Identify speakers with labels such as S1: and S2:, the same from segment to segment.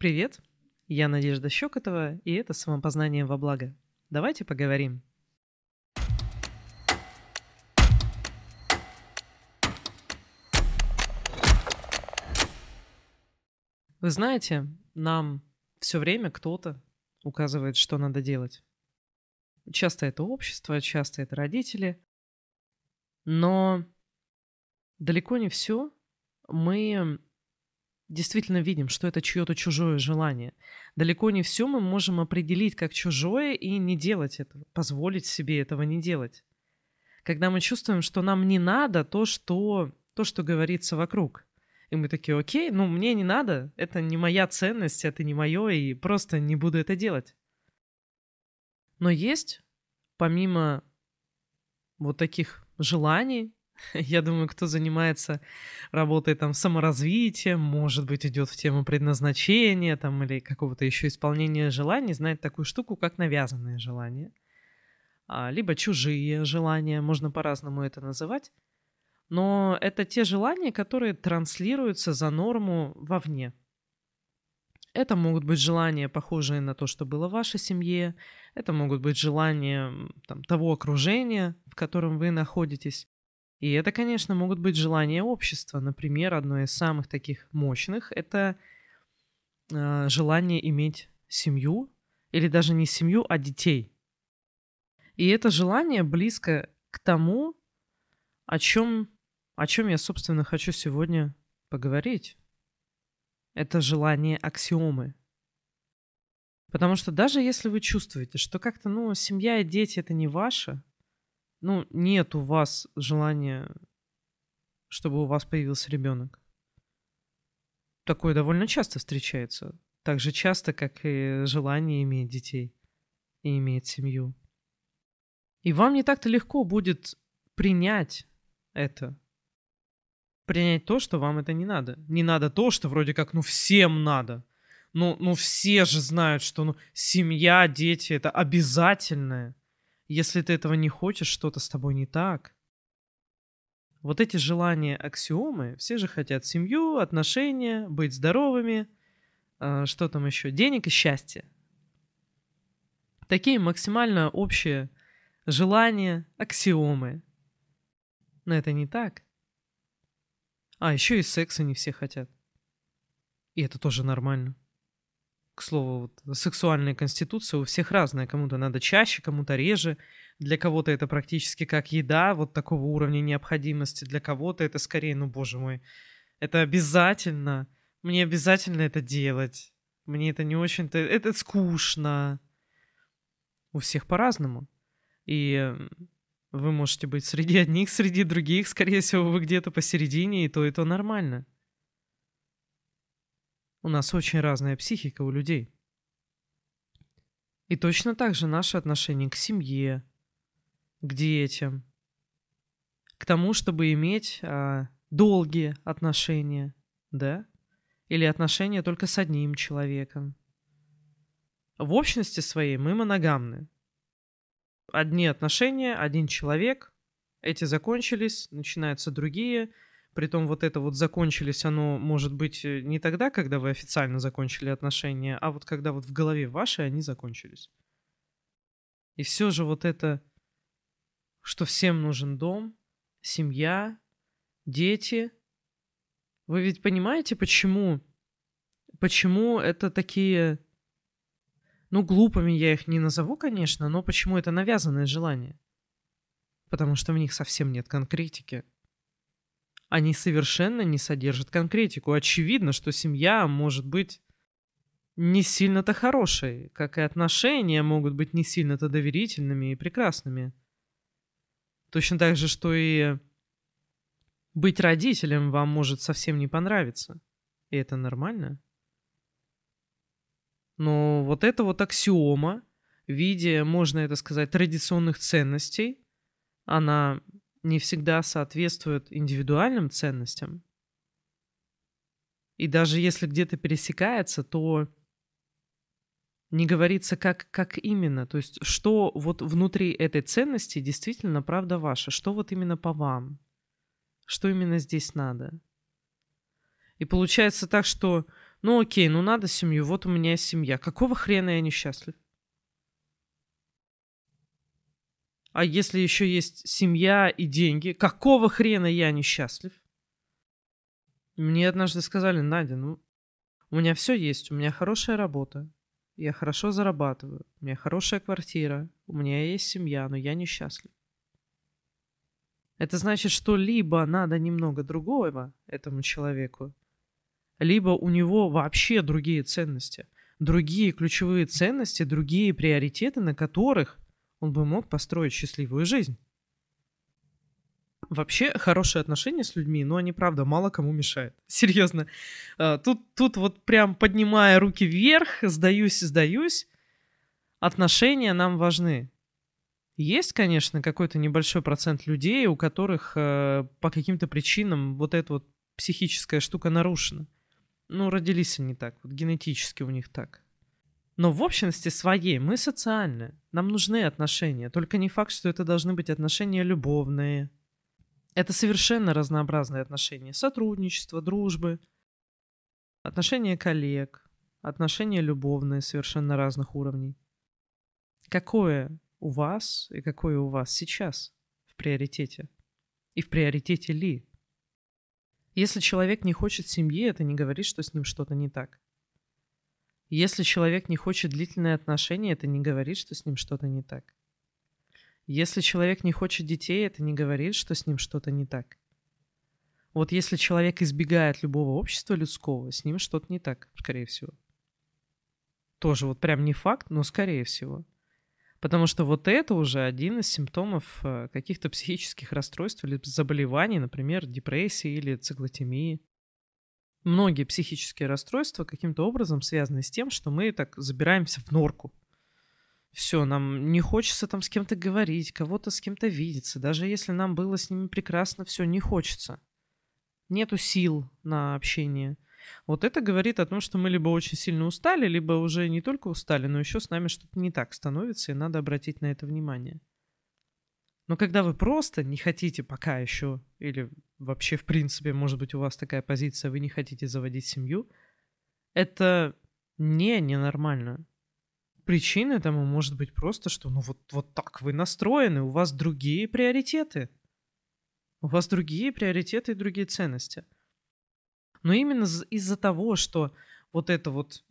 S1: Привет, я Надежда Щекотова, и это «Самопознание во благо». Давайте поговорим. Вы знаете, нам все время кто-то указывает, что надо делать. Часто это общество, часто это родители, но далеко не все мы действительно видим, что это чье-то чужое желание. Далеко не все мы можем определить как чужое и не делать этого, позволить себе этого не делать. Когда мы чувствуем, что нам не надо то, что, то, что говорится вокруг. И мы такие, окей, ну мне не надо, это не моя ценность, это не мое, и просто не буду это делать. Но есть, помимо вот таких желаний, Я думаю, кто занимается работой там саморазвитием, может быть, идет в тему предназначения там или какого-то еще исполнения желаний, знает такую штуку, как навязанные желания. А, либо чужие желания, можно по-разному это называть. Но это те желания, которые транслируются за норму вовне. Это могут быть желания, похожие на то, что было в вашей семье. Это могут быть желания там, того окружения, в котором вы находитесь. И это, конечно, могут быть желания общества. Например, одно из самых таких мощных — это э, желание иметь семью, или даже не семью, а детей. И это желание близко к тому, о чем, о чем я, собственно, хочу сегодня поговорить. Это желание аксиомы. Потому что даже если вы чувствуете, что как-то, ну, семья и дети — это не ваше, ну, нет у вас желания, чтобы у вас появился ребенок. Такое довольно часто встречается. Так же часто, как и желание иметь детей и иметь семью. И вам не так-то легко будет принять это. Принять то, что вам это не надо. Не надо то, что вроде как, ну, всем надо. Ну, ну все же знают, что ну, семья, дети — это обязательное. Если ты этого не хочешь, что-то с тобой не так. Вот эти желания аксиомы, все же хотят семью, отношения, быть здоровыми, э, что там еще, денег и счастье. Такие максимально общие желания, аксиомы. Но это не так. А, еще и секса не все хотят. И это тоже нормально к слову, вот, сексуальная конституция у всех разная. Кому-то надо чаще, кому-то реже. Для кого-то это практически как еда, вот такого уровня необходимости. Для кого-то это скорее, ну, боже мой, это обязательно. Мне обязательно это делать. Мне это не очень-то... Это скучно. У всех по-разному. И вы можете быть среди одних, среди других. Скорее всего, вы где-то посередине, и то, и то нормально. У нас очень разная психика у людей. И точно так же наше отношение к семье, к детям, к тому, чтобы иметь а, долгие отношения, да? Или отношения только с одним человеком. В общности своей мы моногамны. Одни отношения, один человек, эти закончились, начинаются другие – Притом вот это вот закончились, оно может быть э, не тогда, когда вы официально закончили отношения, а вот когда вот в голове вашей они закончились. И все же вот это, что всем нужен дом, семья, дети. Вы ведь понимаете, почему? Почему это такие... Ну, глупыми я их не назову, конечно, но почему это навязанное желание? Потому что в них совсем нет конкретики они совершенно не содержат конкретику. Очевидно, что семья может быть не сильно-то хорошей, как и отношения могут быть не сильно-то доверительными и прекрасными. Точно так же, что и быть родителем вам может совсем не понравиться. И это нормально. Но вот эта вот аксиома в виде, можно это сказать, традиционных ценностей, она не всегда соответствуют индивидуальным ценностям. И даже если где-то пересекается, то не говорится, как, как именно, то есть что вот внутри этой ценности действительно правда ваша, что вот именно по вам, что именно здесь надо. И получается так, что Ну окей, ну надо семью, вот у меня семья. Какого хрена я несчастлив? А если еще есть семья и деньги, какого хрена я несчастлив? Мне однажды сказали, Надя, ну, у меня все есть, у меня хорошая работа, я хорошо зарабатываю, у меня хорошая квартира, у меня есть семья, но я несчастлив. Это значит, что либо надо немного другого этому человеку, либо у него вообще другие ценности, другие ключевые ценности, другие приоритеты, на которых он бы мог построить счастливую жизнь. Вообще, хорошие отношения с людьми, но они, правда, мало кому мешают. Серьезно. А, тут, тут вот прям поднимая руки вверх, сдаюсь, сдаюсь. Отношения нам важны. Есть, конечно, какой-то небольшой процент людей, у которых э, по каким-то причинам вот эта вот психическая штука нарушена. Ну, родились они так, вот генетически у них так. Но в общности своей мы социальные. Нам нужны отношения. Только не факт, что это должны быть отношения любовные. Это совершенно разнообразные отношения. Сотрудничество, дружбы, отношения коллег, отношения любовные совершенно разных уровней. Какое у вас и какое у вас сейчас в приоритете? И в приоритете ли? Если человек не хочет семьи, это не говорит, что с ним что-то не так. Если человек не хочет длительные отношения, это не говорит, что с ним что-то не так. Если человек не хочет детей, это не говорит, что с ним что-то не так. Вот если человек избегает любого общества людского, с ним что-то не так, скорее всего. Тоже вот прям не факт, но скорее всего. Потому что вот это уже один из симптомов э, каких-то психических расстройств или заболеваний, например, депрессии или циклотемии. Многие психические расстройства каким-то образом связаны с тем, что мы так забираемся в норку. Все, нам не хочется там с кем-то говорить, кого-то с кем-то видеться. Даже если нам было с ними прекрасно, все не хочется. Нету сил на общение. Вот это говорит о том, что мы либо очень сильно устали, либо уже не только устали, но еще с нами что-то не так становится, и надо обратить на это внимание. Но когда вы просто не хотите пока еще, или вообще в принципе, может быть, у вас такая позиция, вы не хотите заводить семью, это не ненормально. Причина этому может быть просто, что ну вот, вот так вы настроены, у вас другие приоритеты. У вас другие приоритеты и другие ценности. Но именно из-за того, что вот это вот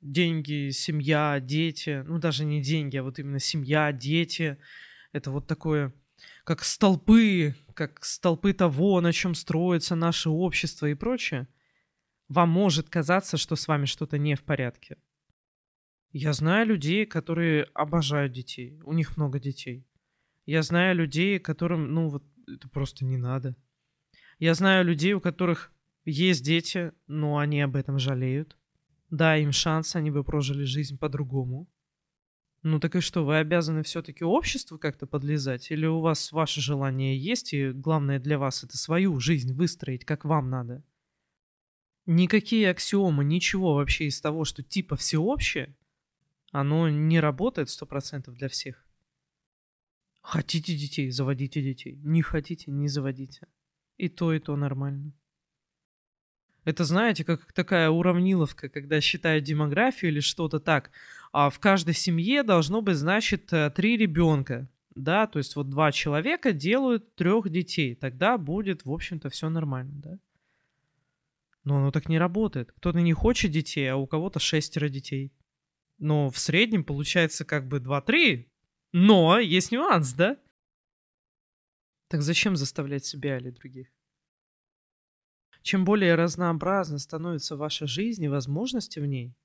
S1: деньги, семья, дети, ну даже не деньги, а вот именно семья, дети, это вот такое, как столпы, как столпы того, на чем строится наше общество и прочее, вам может казаться, что с вами что-то не в порядке. Я знаю людей, которые обожают детей, у них много детей. Я знаю людей, которым, ну вот, это просто не надо. Я знаю людей, у которых есть дети, но они об этом жалеют. Дай им шанс, они бы прожили жизнь по-другому. Ну так и что, вы обязаны все-таки обществу как-то подлезать? Или у вас ваше желание есть, и главное для вас это свою жизнь выстроить, как вам надо? Никакие аксиомы, ничего вообще из того, что типа всеобщее, оно не работает сто процентов для всех. Хотите детей, заводите детей. Не хотите, не заводите. И то, и то нормально. Это, знаете, как такая уравниловка, когда считают демографию или что-то так. А в каждой семье должно быть, значит, э, три ребенка. Да, то есть вот два человека делают трех детей. Тогда будет, в общем-то, все нормально, да. Но оно так не работает. Кто-то не хочет детей, а у кого-то шестеро детей. Но в среднем получается как бы 2-3. Но есть нюанс, да? Так зачем заставлять себя или других? Чем более разнообразна становится ваша жизнь и возможности в ней,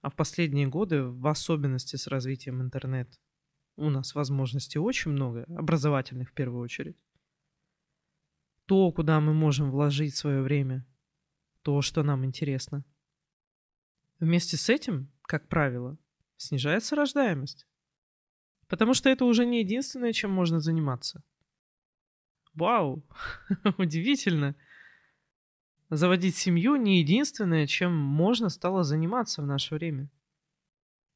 S1: а в последние годы, в особенности с развитием интернета, у нас возможностей очень много, образовательных в первую очередь. То, куда мы можем вложить свое время, то, что нам интересно. Вместе с этим, как правило, снижается рождаемость. Потому что это уже не единственное, чем можно заниматься. Вау, удивительно заводить семью не единственное, чем можно стало заниматься в наше время.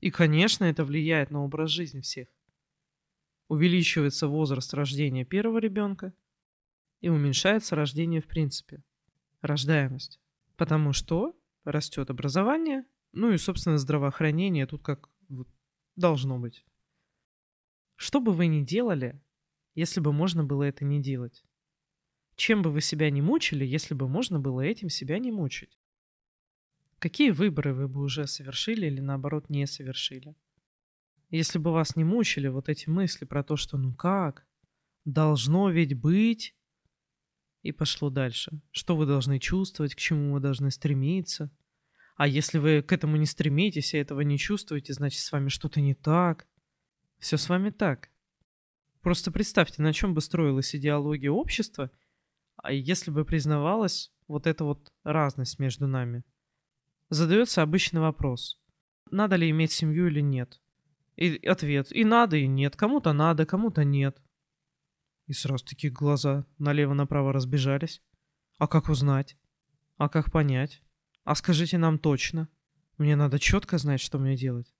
S1: И, конечно, это влияет на образ жизни всех. Увеличивается возраст рождения первого ребенка и уменьшается рождение в принципе. Рождаемость. Потому что растет образование, ну и, собственно, здравоохранение тут как должно быть. Что бы вы ни делали, если бы можно было это не делать? Чем бы вы себя не мучили, если бы можно было этим себя не мучить? Какие выборы вы бы уже совершили или наоборот не совершили? Если бы вас не мучили вот эти мысли про то, что ну как, должно ведь быть, и пошло дальше. Что вы должны чувствовать, к чему вы должны стремиться. А если вы к этому не стремитесь и этого не чувствуете, значит с вами что-то не так. Все с вами так. Просто представьте, на чем бы строилась идеология общества, а если бы признавалась вот эта вот разность между нами. Задается обычный вопрос. Надо ли иметь семью или нет? И ответ. И надо, и нет. Кому-то надо, кому-то нет. И сразу такие глаза налево-направо разбежались. А как узнать? А как понять? А скажите нам точно. Мне надо четко знать, что мне делать.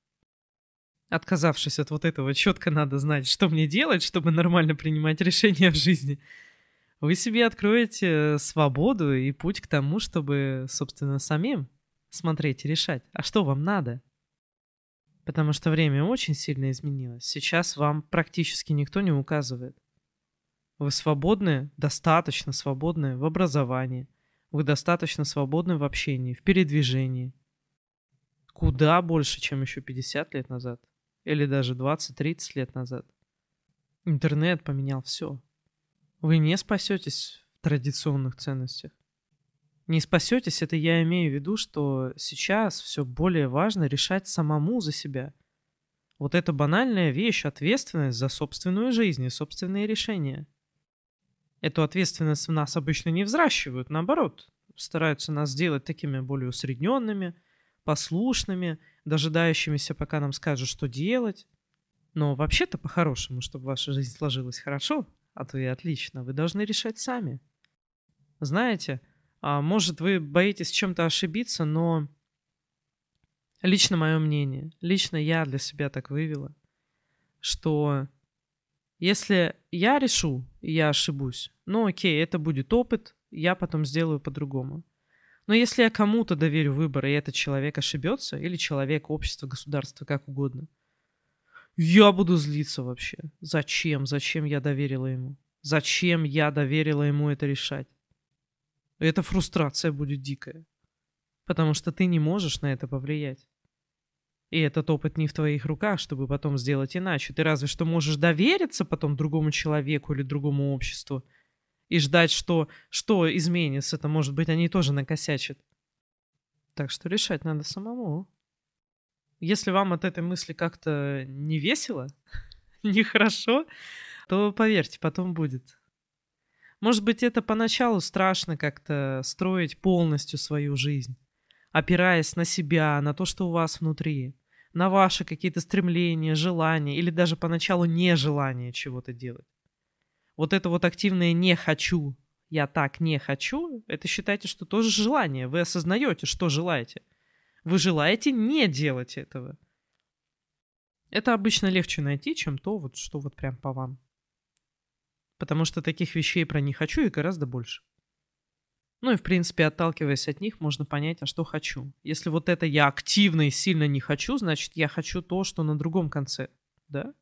S1: Отказавшись от вот этого, четко надо знать, что мне делать, чтобы нормально принимать решения в жизни. Вы себе откроете свободу и путь к тому, чтобы, собственно, самим смотреть и решать. А что вам надо? Потому что время очень сильно изменилось. Сейчас вам практически никто не указывает. Вы свободны, достаточно свободны в образовании. Вы достаточно свободны в общении, в передвижении. Куда больше, чем еще 50 лет назад. Или даже 20-30 лет назад. Интернет поменял все. Вы не спасетесь в традиционных ценностях. Не спасетесь, это я имею в виду, что сейчас все более важно решать самому за себя. Вот эта банальная вещь, ответственность за собственную жизнь и собственные решения – эту ответственность в нас обычно не взращивают, наоборот, стараются нас сделать такими более усредненными, послушными, дожидающимися, пока нам скажут, что делать. Но вообще-то по-хорошему, чтобы ваша жизнь сложилась хорошо, а то и отлично, вы должны решать сами. Знаете, а может вы боитесь чем-то ошибиться, но лично мое мнение, лично я для себя так вывела, что если я решу, и я ошибусь, ну окей, это будет опыт, я потом сделаю по-другому. Но если я кому-то доверю выбор, и этот человек ошибется, или человек, общество, государство, как угодно, я буду злиться вообще. Зачем? Зачем я доверила ему? Зачем я доверила ему это решать? Эта фрустрация будет дикая. Потому что ты не можешь на это повлиять. И этот опыт не в твоих руках, чтобы потом сделать иначе. Ты разве что можешь довериться потом другому человеку или другому обществу и ждать, что, что изменится. Это, может быть, они тоже накосячат. Так что решать надо самому. Если вам от этой мысли как-то не весело, нехорошо, то поверьте, потом будет. Может быть, это поначалу страшно как-то строить полностью свою жизнь, опираясь на себя, на то, что у вас внутри на ваши какие-то стремления, желания или даже поначалу нежелание чего-то делать. Вот это вот активное «не хочу», «я так не хочу», это считайте, что тоже желание. Вы осознаете, что желаете. Вы желаете не делать этого. Это обычно легче найти, чем то, вот, что вот прям по вам. Потому что таких вещей про «не хочу» и гораздо больше. Ну и, в принципе, отталкиваясь от них, можно понять, а что хочу. Если вот это я активно и сильно не хочу, значит, я хочу то, что на другом конце, да?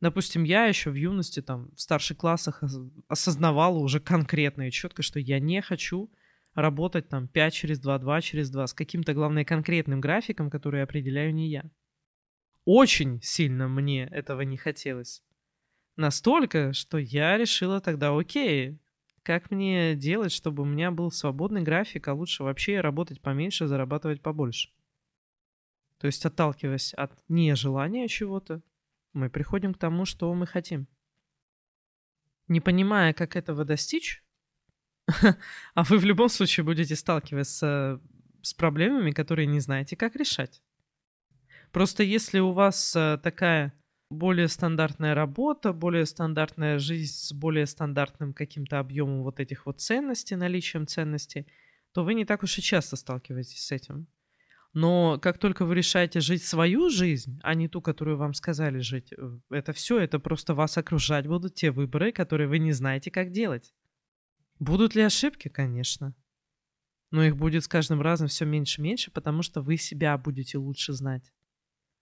S1: Допустим, я еще в юности, там, в старших классах осознавала уже конкретно и четко, что я не хочу работать там 5 через 2, 2 через 2, с каким-то, главное, конкретным графиком, который определяю не я. Очень сильно мне этого не хотелось. Настолько, что я решила тогда, окей, как мне делать, чтобы у меня был свободный график, а лучше вообще работать поменьше, зарабатывать побольше? То есть, отталкиваясь от нежелания чего-то, мы приходим к тому, что мы хотим. Не понимая, как этого достичь, а вы в любом случае будете сталкиваться с проблемами, которые не знаете, как решать. Просто если у вас э, такая более стандартная работа, более стандартная жизнь с более стандартным каким-то объемом вот этих вот ценностей, наличием ценностей, то вы не так уж и часто сталкиваетесь с этим. Но как только вы решаете жить свою жизнь, а не ту, которую вам сказали жить, э, это все, это просто вас окружать будут те выборы, которые вы не знаете, как делать. Будут ли ошибки? Конечно. Но их будет с каждым разом все меньше и меньше, потому что вы себя будете лучше знать.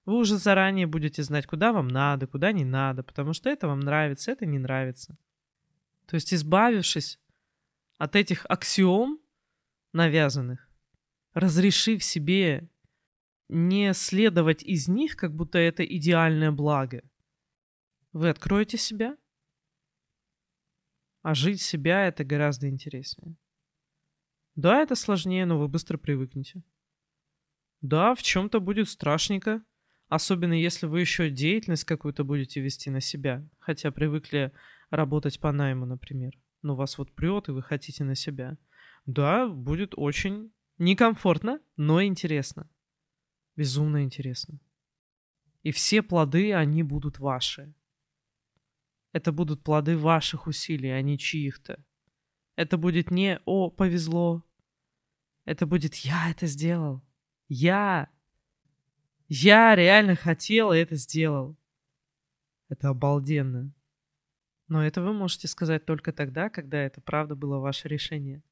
S1: Вы уже заранее будете знать, куда вам надо, куда не надо, потому что это вам нравится, это не нравится. То есть, избавившись от этих аксиом навязанных, разрешив себе не следовать из них, как будто это идеальное благо, вы откроете себя, а жить себя это гораздо интереснее. Да, это сложнее, но вы быстро привыкнете. Да, в чем-то будет страшненько, особенно если вы еще деятельность какую-то будете вести на себя, хотя привыкли работать по найму, например. Но вас вот прет, и вы хотите на себя. Да, будет очень некомфортно, но интересно. Безумно интересно. И все плоды, они будут ваши. Это будут плоды ваших усилий, а не чьих-то. Это будет не «О, повезло». Это будет «Я это сделал». Я. Я реально хотел и это сделал. Это обалденно. Но это вы можете сказать только тогда, когда это правда было ваше решение.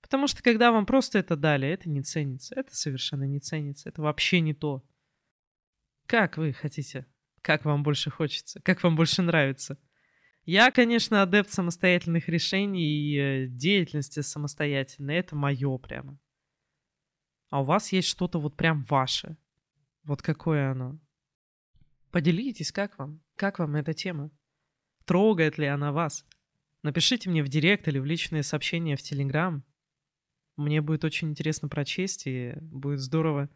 S1: Потому что когда вам просто это дали, это не ценится. Это совершенно не ценится. Это вообще не то. Как вы хотите? Как вам больше хочется? Как вам больше нравится? Я, конечно, адепт самостоятельных решений и э, деятельности самостоятельной. Это мое прямо. А у вас есть что-то вот прям ваше. Вот какое оно. Поделитесь, как вам? Как вам эта тема? Трогает ли она вас? Напишите мне в директ или в личные сообщения в Телеграм. Мне будет очень интересно прочесть, и будет здорово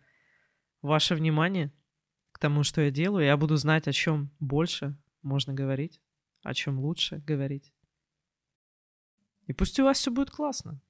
S1: ваше внимание тому, что я делаю. Я буду знать, о чем больше можно говорить о чем лучше говорить. И пусть у вас все будет классно.